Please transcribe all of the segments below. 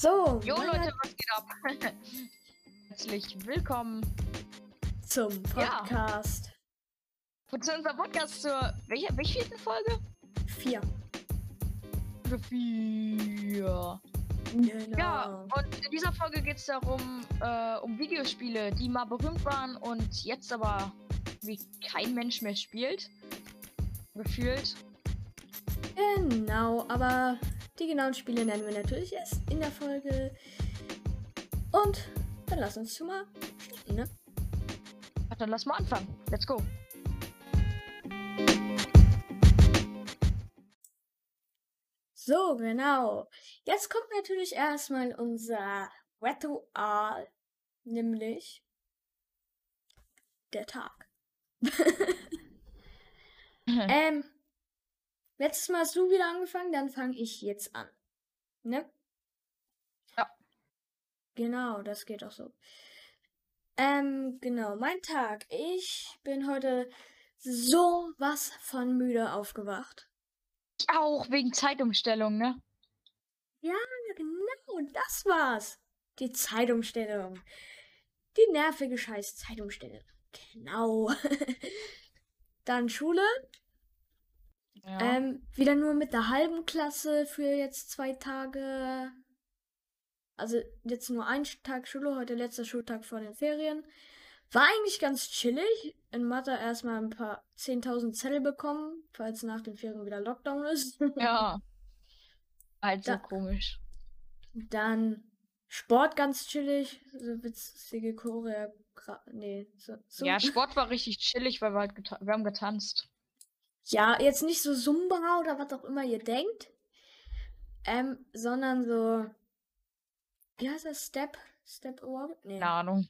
So, Jo Leute, was geht ab? Herzlich willkommen zum Ja. Podcast zu unserem Podcast zur welcher welchen Folge? 4. Folge 4. Genau. Ja, und in dieser Folge geht es darum, äh, um Videospiele, die mal berühmt waren und jetzt aber wie kein Mensch mehr spielt. Gefühlt. Genau, aber die genauen Spiele nennen wir natürlich erst in der Folge. Und dann lass uns schon mal starten, ne? Ach, dann lass mal anfangen. Let's go. So, genau. Jetzt kommt natürlich erstmal unser Ritual, nämlich der Tag. ähm, letztes Mal hast du wieder angefangen, dann fange ich jetzt an. Ne? Ja. Genau, das geht auch so. Ähm, genau, mein Tag. Ich bin heute so was von müde aufgewacht. Ich auch wegen Zeitumstellung, ne? Ja, genau, das war's. Die Zeitumstellung. Die nervige scheiß Zeitumstellung. Genau. Dann Schule. Ja. Ähm, wieder nur mit der halben Klasse für jetzt zwei Tage. Also jetzt nur ein Tag Schule, heute letzter Schultag vor den Ferien. War eigentlich ganz chillig. In Mathe erstmal ein paar 10.000 Zettel bekommen, falls nach den Ferien wieder Lockdown ist. ja. Halt so Da- komisch. Dann Sport ganz chillig. So witzige Choreo. Nee, so, so. Ja, Sport war richtig chillig, weil wir halt wir haben getanzt. Ja, jetzt nicht so Zumba oder was auch immer ihr denkt. Ähm, sondern so. Wie heißt das? Step? Step Aerobic? Nee. Keine Ahnung.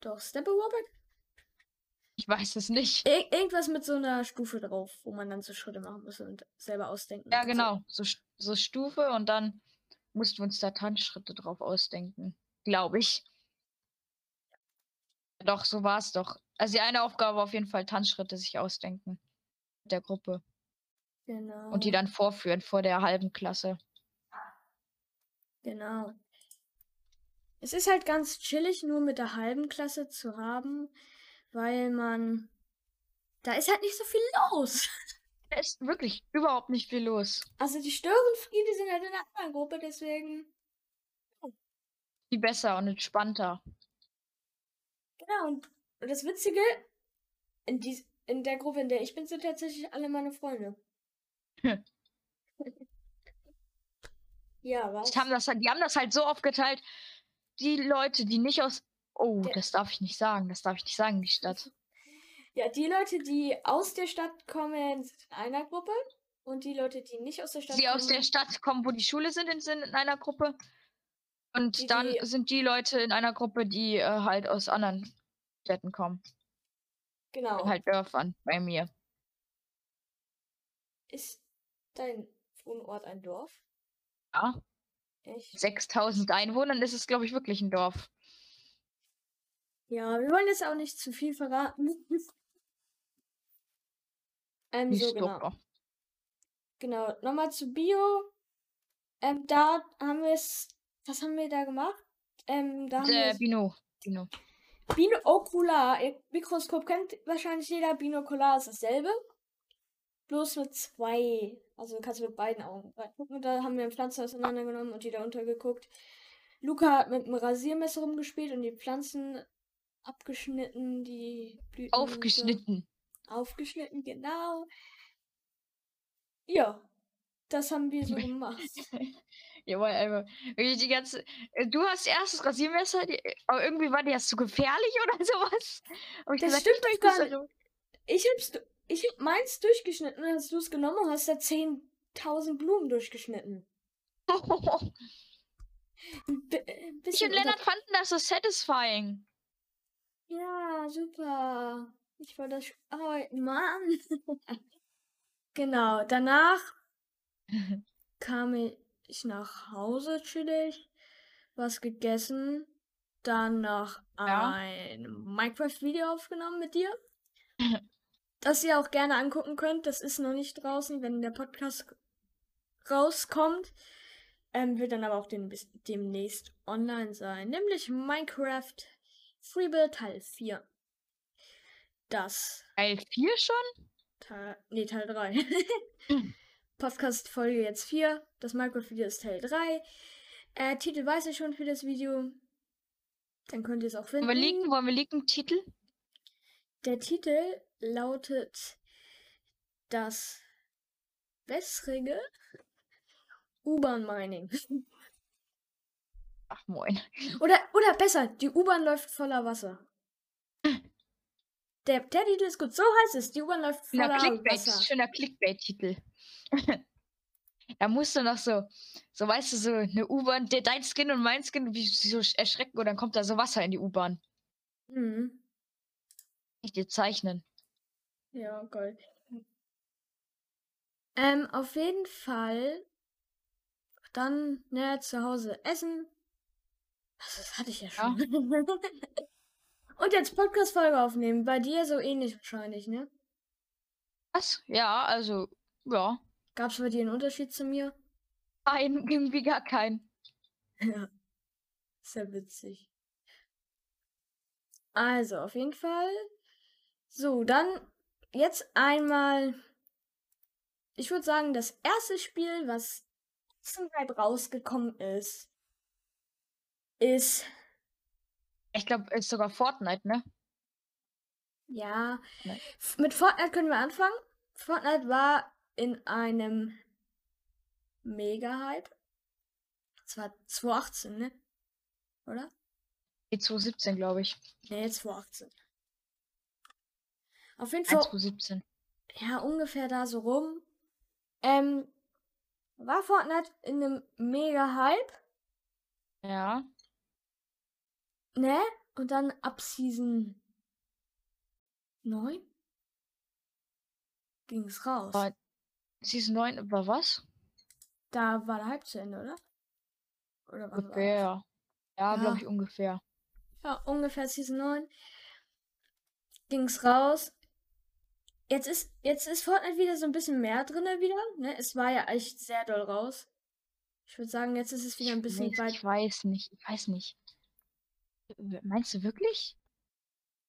Doch, Step Aerobic? Ich weiß es nicht. Ir irgendwas mit so einer Stufe drauf, wo man dann so Schritte machen muss und selber ausdenken. Ja, genau. So, so Stufe und dann mussten wir uns da Tanzschritte drauf ausdenken. Glaube ich. Doch, so war es doch. Also die eine Aufgabe war auf jeden Fall Tanzschritte sich ausdenken. Der Gruppe. Genau. Und die dann vorführen vor der halben Klasse. Genau. Es ist halt ganz chillig, nur mit der halben Klasse zu haben, weil man. Da ist halt nicht so viel los. Da ist wirklich überhaupt nicht viel los. Also die Störenfriede sind halt in der anderen Gruppe, deswegen. Viel besser und entspannter. Genau, und und das Witzige, in, dies, in der Gruppe, in der ich bin, sind tatsächlich alle meine Freunde. Ja, was? Die haben, das, halt- die haben das halt so aufgeteilt. Die Leute, die nicht aus. Oh, Der- das darf ich nicht sagen. Das darf ich nicht sagen, die Stadt. Ja, die Leute, die aus der Stadt kommen, sind in einer Gruppe. Und die Leute, die nicht aus der Stadt die kommen. aus der Stadt kommen, wo die Schule sind, in- sind in einer Gruppe. Und Die- dann die- sind die Leute in einer Gruppe, die äh, halt aus anderen Städten kommen. Genau. Halt Dörfern bei mir. Ist dein Wohnort ein Dorf? Ja. Echt? 6000 Einwohnern ist es, glaube ich, wirklich ein Dorf. Ja, wir wollen jetzt auch nicht zu viel verraten. ähm, Nicht so genau. Genau. Nochmal zu Bio. Ähm, da haben wir es. Was haben wir da gemacht? Ähm, da haben Äh, wir Bino. Bino. Binokular. Ihr Mikroskop kennt wahrscheinlich jeder. Binokular ist dasselbe. Bloß mit zwei. Also du kannst mit beiden Augen reingucken. Und da haben wir eine Pflanze auseinandergenommen und die da untergeguckt. Luca hat mit einem Rasiermesser rumgespielt und die Pflanzen abgeschnitten, die Blüten. und so. Aufgeschnitten. Aufgeschnitten, genau. Ja, das haben wir so gemacht. Jawohl, einfach. Wirklich Die ganze. äh, Du hast erst das Rasiermesser, die, aber irgendwie war dir das zu gefährlich oder sowas. Hab ich Das gesagt, stimmt ich doch gar nicht. also- Ich hab's, ich hab meins durchgeschnitten und hast du es genommen und hast da 10.000 Blumen durchgeschnitten. Bi- ein Ich und Lennart fanden das so satisfying. Ja, super. Ich wollte das arbeiten, Mann. genau, danach kam ich nach Hause chillig, was gegessen, dann noch Ja. ein Minecraft-Video aufgenommen mit dir. das ihr auch gerne angucken könnt. Das ist noch nicht draußen, wenn der Podcast rauskommt. Ähm, wird dann aber auch den, demnächst online sein. Nämlich Minecraft Freebuild Teil 4. Das. Teil 4 schon? Teil. Nee, Teil 3. Podcast-Folge jetzt 4. Das Minecraft-Video ist Teil 3. Äh, Titel weiß ich schon für das Video. Dann könnt ihr es auch finden. Wollen wir liegen? Wollen wir liegen? Titel? Der Titel lautet Das wässrige U-Bahn-Mining. Ach moin. Oder, oder besser, die U-Bahn läuft voller Wasser. Der, der Titel ist gut. So heißt es. Die U-Bahn läuft voller Schöner Clickbait, Wasser. schöner Clickbait-Titel. da musst du noch so, so weißt du, so eine U-Bahn, der- dein Skin und mein Skin, wie sie so erschrecken und dann kommt da so Wasser in die U-Bahn. Mhm. Ich dir zeichnen. Ja, geil. Ähm, auf jeden Fall dann, ne, zu Hause essen. Also, das hatte ich ja Ja. schon. Und jetzt Podcast-Folge aufnehmen. Bei dir so ähnlich wahrscheinlich, ne? Was? Ja, also, ja. Gab es bei dir einen Unterschied zu mir? Nein, irgendwie gar keinen. Ja. Sehr witzig. Also, auf jeden Fall. So, dann jetzt einmal. Ich würde sagen, das erste Spiel, was zum Hype rausgekommen ist, ist. Ich glaube, ist sogar Fortnite, ne? Ja. Nein. Mit Fortnite können wir anfangen. Fortnite war in einem Mega-Hype. Das war 2018, ne? Oder? Die 2017, glaube ich. Ne, 2018. Auf jeden 1 Fall. 2017. ja, ungefähr da so rum. Ähm, war Fortnite in einem mega Hype, Ja. ne? Und dann ab Season 9 ging es raus. War- Season 9 war was? Da war der Hype zu Ende, oder? Oder das? Ungefähr. Ja, Ja. glaube ich ungefähr. Ja, ungefähr Season 9 ging's raus. Jetzt ist, jetzt ist Fortnite wieder so ein bisschen mehr drinne wieder, ne? Es war ja echt sehr doll raus. Ich würde sagen, jetzt ist es wieder ein bisschen ich, weit ich weiß nicht, ich weiß nicht. Meinst du wirklich?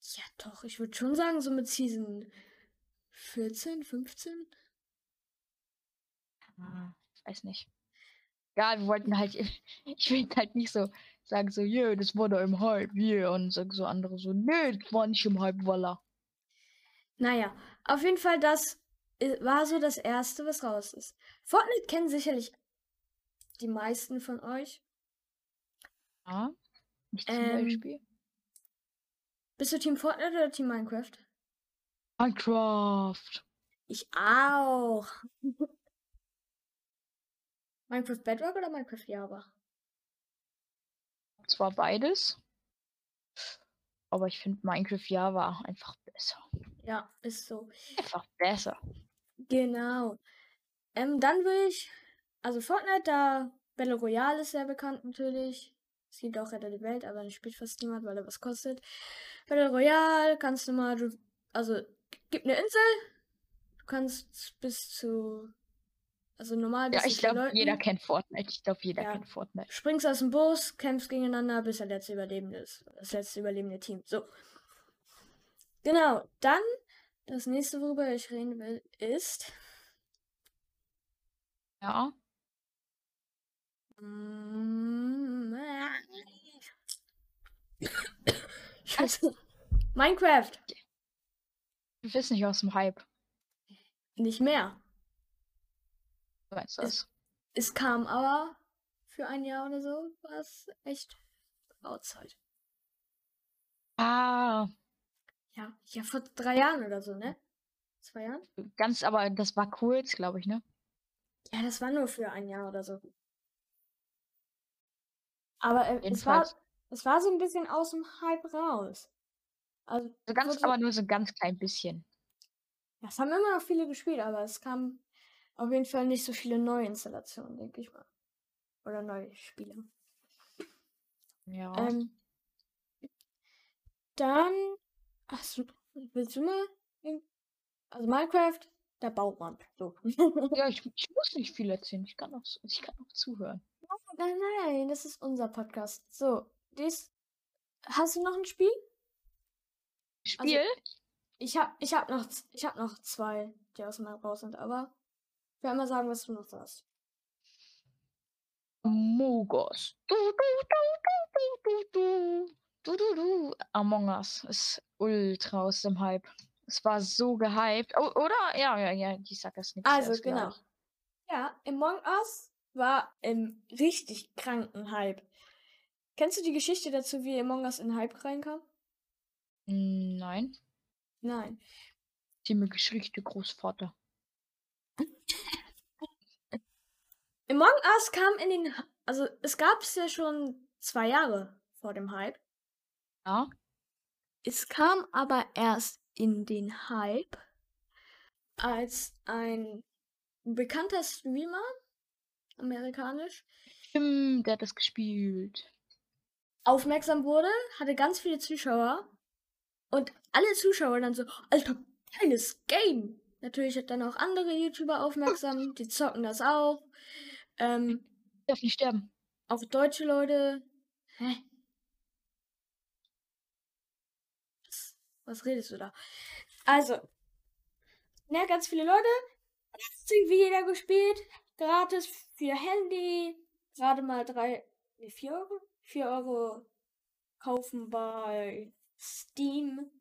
Ja, doch, ich würde schon sagen, so mit Season 14, 15. Ah, ich weiß nicht. Ja, wir wollten halt, ich will halt nicht so sagen, so, yeah, das war da im Hype, yeah, und sagen so andere so, nee, das war nicht im Hype, voila. Naja, auf jeden Fall, das i- war so das erste, was raus ist. Fortnite kennen sicherlich die meisten von euch. Ja, nicht zum Ähm, Beispiel. Bist du Team Fortnite oder Team Minecraft? Minecraft. Ich auch. Minecraft Bedrock oder Minecraft Java? Zwar beides, aber ich finde Minecraft Java einfach besser. Ja, ist so. Einfach besser. Genau. Ähm, dann will ich, also Fortnite, da Battle Royale ist sehr bekannt natürlich. Es gibt auch Retter die Welt, aber den spielt fast niemand, weil er was kostet. Battle Royale kannst du mal, also gibt eine Insel. Du kannst bis zu, also normal Ja, ich glaube, jeder kennt Fortnite. Ich glaube, jeder Ja. kennt Fortnite. Springst aus dem Bus, kämpfst gegeneinander, bis der letzte Überlebende ist. Das letzte überlebende Team. So. Genau. Dann, das nächste, worüber ich reden will, ist. Ja. Scheiße. Minecraft. Du bist nicht aus dem Hype. Nicht mehr. Du meinst Ist- das? Es kam aber für ein Jahr oder so, war es echt outside. Ah, Ja, ja, vor drei Jahren oder so, ne? Zwei Jahren? ganz, aber das war kurz, glaube ich, ne? Ja, das war nur für ein Jahr oder so. Aber äh, es war, es war so ein bisschen aus dem Hype raus. Also, So ganz, aber nur so ein ganz klein bisschen. ja, es haben immer noch viele gespielt, aber es kamen auf jeden Fall nicht so viele neue Installationen, denke ich mal. Oder neue Spiele. Ja. Ähm, dann, du, willst du mal? Also Minecraft, da baut man. So. ja, ich, ich muss nicht viel erzählen. Ich kann auch, ich kann auch zuhören. Nein, nein, das ist unser Podcast. So, dies. Hast du noch ein Spiel? Spiel? Ich hab, ich hab noch, ich hab noch zwei, die aus Map raus sind, aber ich will mal sagen, was du noch hast. Mogos. Du, du, du, du, du, du, du, du, du. Among Us ist ultra aus dem Hype. Es war so gehypt. Oh, oder? Ja, ja, ja, ich sag das nicht. Also, genau. Ja, Among Us war im richtig kranken Hype. Kennst du die Geschichte dazu, wie Among Us in Hype reinkam? Nein. Nein. Die Geschichte, Großvater. Among Us kam in den. Also, es gab es ja schon zwei Jahre vor dem Hype. Ja. Es kam aber erst in den Hype, als ein bekannter Streamer, amerikanisch, Stimmt, der hat das gespielt. aufmerksam wurde, hatte ganz viele Zuschauer und alle Zuschauer dann so, Alter, geiles Game. Natürlich hat dann auch andere YouTuber aufmerksam, die zocken das auch. Ähm, Darf nicht sterben. auch deutsche Leute. Hä? Was, was redest du da? Also, ne, ganz viele Leute. Hat irgendwie jeder gespielt. Gratis für Handy. Gerade mal drei, ne, vier Euro? Vier Euro kaufen bei Steam.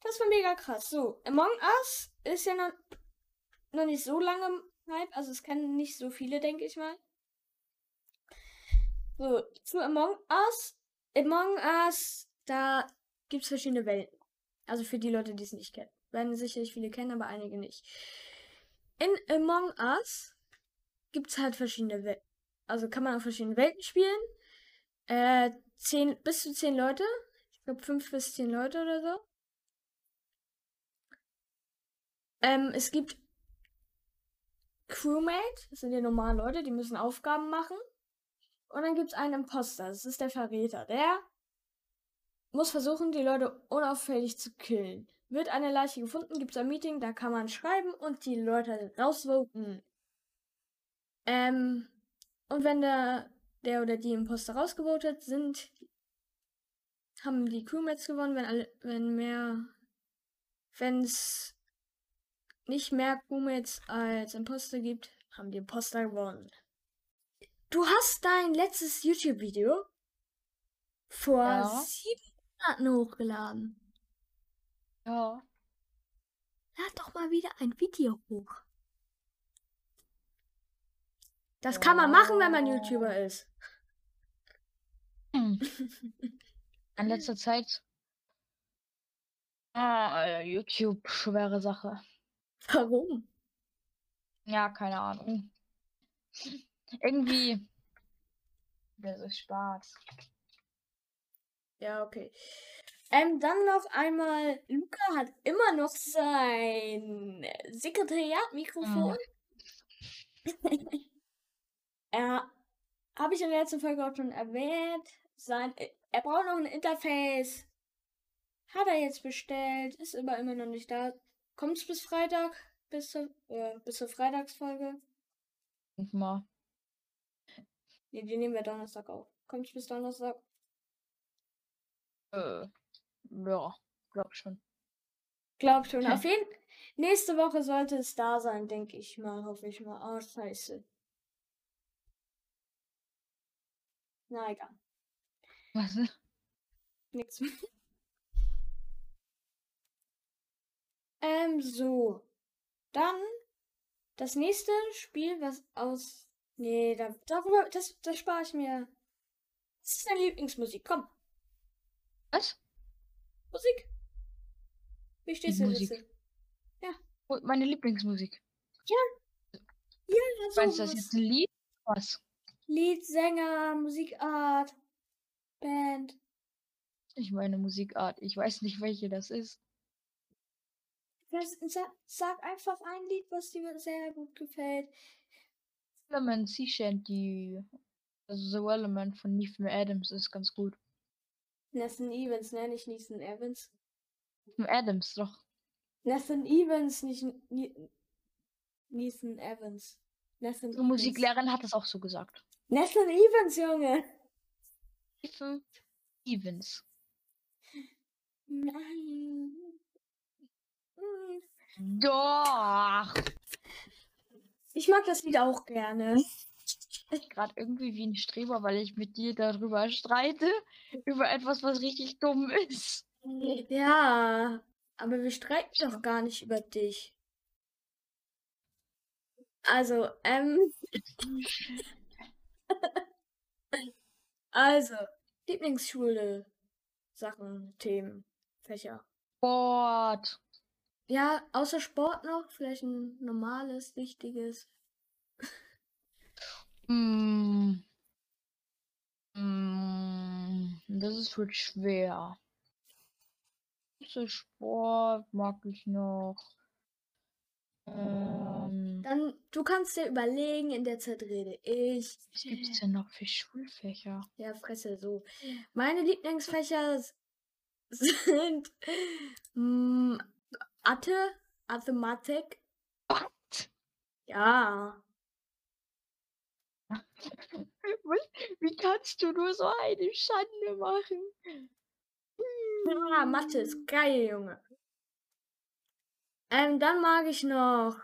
Das war mega krass. So, Among Us ist ja noch, noch nicht so lange Hype. Also, es kennen nicht so viele, denke ich mal. So, zu Among Us. Among Us, da gibt es verschiedene Welten. Also für die Leute, die es nicht kennen. Werden sicherlich viele kennen, aber einige nicht. In Among Us gibt es halt verschiedene Welten. Also kann man auf verschiedenen Welten spielen. Äh, zehn, bis zu zehn Leute. Ich glaube fünf bis zehn Leute oder so. Ähm, es gibt Crewmate, das sind die normalen Leute, die müssen Aufgaben machen. Und dann gibt es einen Imposter, das ist der Verräter. Der muss versuchen, die Leute unauffällig zu killen. Wird eine Leiche gefunden, gibt es ein Meeting, da kann man schreiben und die Leute rausvoten. Ähm, und wenn der, der oder die Imposter rausgevotet sind, haben die Crewmates gewonnen, wenn alle, wenn mehr, wenn es nicht mehr Crewmates als Imposter gibt, haben die Imposter gewonnen. Du hast dein letztes YouTube-Video vor Ja. sieben Monaten hochgeladen. Ja. Lad doch mal wieder ein Video hoch. Das kann man machen, wenn man Ja. YouTuber ist. Hm. In letzter Zeit. Ah, YouTube, schwere Sache. Warum? Ja, keine Ahnung. Irgendwie. Das ist Spaß. Ja, okay. Ähm, dann noch einmal, Luca hat immer noch sein Sekretariatmikrofon. er, habe ich in der letzten Folge auch schon erwähnt, sein, er braucht noch ein Interface. Hat er jetzt bestellt, ist aber immer noch nicht da. Kommt's bis Freitag? Bis zur, äh, bis zur Freitagsfolge? Denk mal. Ne, die nehmen wir Donnerstag auf. Kommt's bis Donnerstag? Äh, ja, glaub schon. Glaub schon. Hm. Auf jeden Nächste Woche sollte es da sein, denke ich mal. Hoffe ich mal. Oh, scheiße. Na egal. Was? Nix mehr. Ähm, so. Dann das nächste Spiel, was aus. Nee, da, darüber, das, das spare ich mir. Was ist deine Lieblingsmusik? Komm, Was? Musik. Wie stehst du Musik. dazu? Oh, meine Lieblingsmusik. Ja, Meinst du das jetzt ein Lied? Was? Lied, Sänger, Musikart, Band. Ich meine Musikart. Ich weiß nicht, welche das ist. Sag, einfach ein Lied, was dir sehr gut gefällt. Element Sea Shanty. Also The Element von Nathan Adams ist ganz gut. Nathan Evans, ne? Nicht Nathan Evans. Nathan Adams, doch. Nathan Evans, nicht Ni- Nathan Evans. Nathan Unsere Musiklehrerin hat das auch so gesagt. Nathan Evans, Junge. Ethan Evans. Nein. Doch. Ich mag das Lied auch gerne. Ich gerade irgendwie wie ein Streber, weil ich mit dir darüber streite. Über etwas, was richtig dumm ist. Ja, aber wir streiten doch gar nicht über dich. Also, ähm. also, Lieblingsschule, Sachen, Themen, Fächer. Sport. Ja, außer Sport noch, vielleicht ein normales, wichtiges. Mm. Mm, Das ist wohl schwer. So Sport mag ich noch. Ähm, Dann, du kannst dir überlegen, in der Zeit rede ich. was gibt es denn noch für Schulfächer? Ja, Fresse, so. Meine Lieblingsfächer sind Mathe, Mathematik. Was? Ja. Wie kannst du nur so eine Schande machen? Ja, Mathe ist geil, Junge. Ähm, dann mag ich noch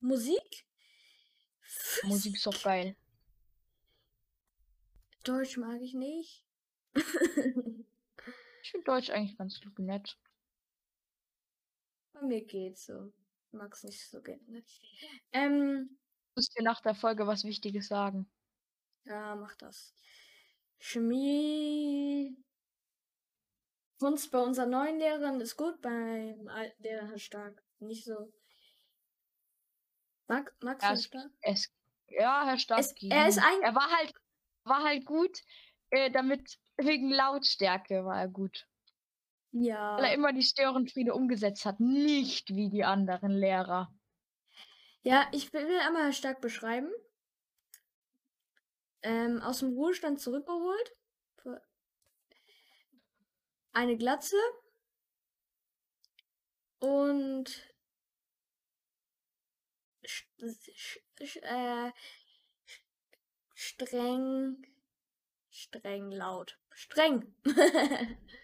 Musik. Musik ist doch geil. Deutsch mag ich nicht. Ich finde Deutsch eigentlich ganz nett. Mir geht's so. Ich mag's nicht so gerne. Ähm, Ich muss dir nach der Folge was Wichtiges sagen. ja, mach das. Chemie. Kunst bei unserer neuen Lehrerin ist gut, beim alten Lehrer Herr Stark nicht so. Mag, magst Herr es- Stark? Es, ja, Herr Stark. Es- er ist ein- Er war halt, war halt gut, äh, damit wegen Lautstärke war er gut. Weil er Ja. immer die Störenfriede umgesetzt hat, nicht wie die anderen Lehrer. Ja, ich will einmal Stark beschreiben. Ähm, aus dem Ruhestand zurückgeholt. Eine Glatze. Und äh, streng. Streng laut. Streng.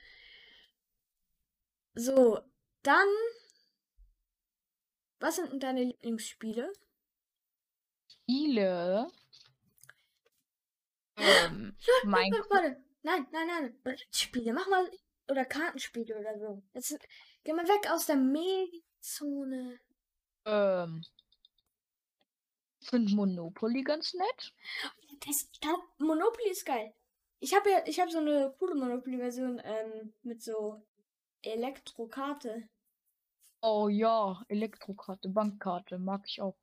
so, dann. Was sind denn deine Lieblingsspiele? Spiele. Ähm, mein Warte. Nein, nein, nein. Brettspiele. Mach mal. Oder Kartenspiele oder so. Jetzt geh mal weg aus der Medienzone. ähm, finde Monopoly ganz nett. Das, das Monopoly ist geil. Ich habe ja, ich habe so eine coole Monopoly-Version ähm, mit so Elektrokarte. Oh ja, Elektrokarte, Bankkarte, mag ich auch.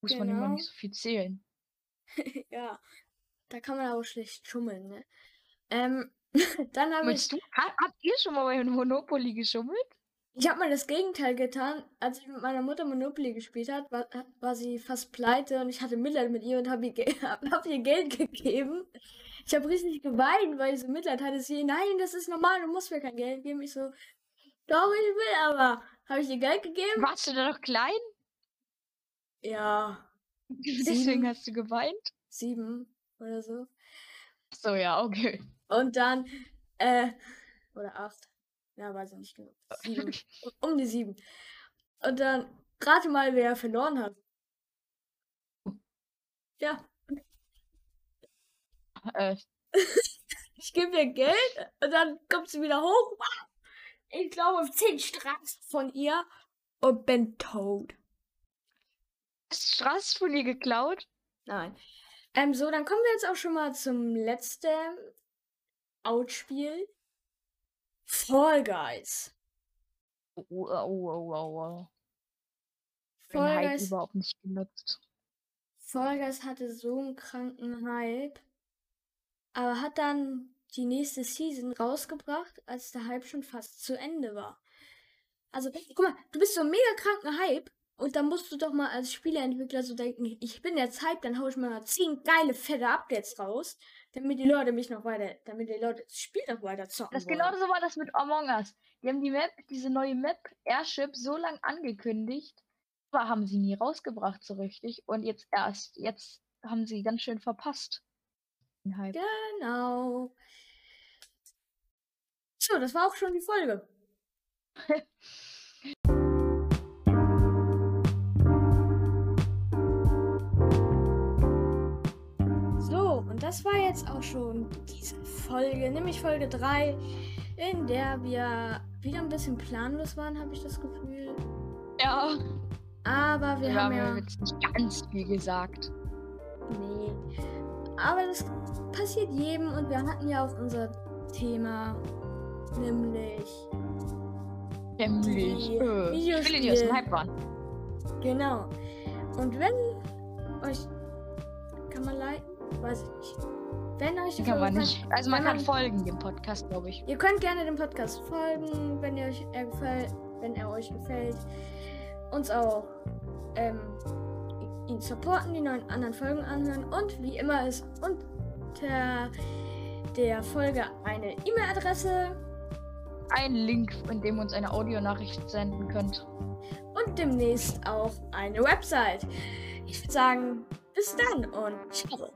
Muss man immer Genau. nicht so viel zählen. ja. Da kann man aber schlecht schummeln, ne? Ähm, dann habe ich. Du, ha, habt ihr schon mal bei Monopoly geschummelt? Ich habe mal das Gegenteil getan. Als ich mit meiner Mutter Monopoly gespielt hat, war, war sie fast pleite und ich hatte Mitleid mit ihr und habe ihr, hab ihr Geld gegeben. Ich habe riesig geweint, weil ich so Mitleid hatte. Sie, nein, das ist normal, du musst mir kein Geld geben. Ich so, doch, ich will aber. Habe ich ihr Geld gegeben? Warst du da noch klein? Ja, Deswegen Sieben. hast du geweint? sieben oder so. So, ja, okay. Und dann, äh, oder acht. Ja, weiß ich nicht genau. Sieben. um die sieben. Und dann, rate mal, wer verloren hat. Ja, Äh, Ich gebe ihr Geld und dann kommt sie wieder hoch. Ich glaube, zehn Straßen von ihr und bin tot. hast du Straß von ihr geklaut? Nein. Ähm, so, dann kommen wir jetzt auch schon mal zum letzten Outspiel. Fall Guys. Oh, oh, oh, oh, oh, oh. Den Fall Guys, überhaupt nicht genutzt. Fall Guys hatte so einen kranken Hype. Aber hat dann die nächste Season rausgebracht, als der Hype schon fast zu Ende war. Also, guck mal, du bist so ein mega kranken Hype und dann musst du doch mal als Spieleentwickler so denken, ich bin jetzt Hype, dann hau ich mal 10 geile, fette Updates raus, damit die Leute mich noch weiter, damit die Leute das Spiel noch weiter zocken Das wollen. genau so war das mit Among Us. Die haben die Map, diese neue Map Airship so lang angekündigt, aber haben sie nie rausgebracht so richtig. Und jetzt erst, jetzt haben sie ganz schön verpasst. Hype. Genau. So, das war auch schon die Folge. so, und das war jetzt auch schon diese Folge, nämlich Folge 3, in der wir wieder ein bisschen planlos waren, habe ich das Gefühl. Ja. Aber wir, Wir haben haben ja. jetzt nicht ganz viel gesagt. Nee. Aber das passiert jedem und wir hatten ja auch unser Thema, nämlich Nämlich. Die Äh, die aus dem. Hype waren. Genau. Und wenn euch. Kann man liken? Weiß ich nicht. Wenn euch die Kann man nicht. Also man kann man- folgen dem Podcast, glaube ich. Ihr könnt gerne dem Podcast folgen, wenn ihr euch er gefällt, wenn er euch gefällt. Uns auch ähm, ihn supporten, die neuen anderen Folgen anhören und wie immer ist unter der Folge eine E-Mail-Adresse Ein Link, in dem ihr uns eine Audionachricht senden könnt. und demnächst auch eine Website. Ich würde sagen, bis dann und ciao.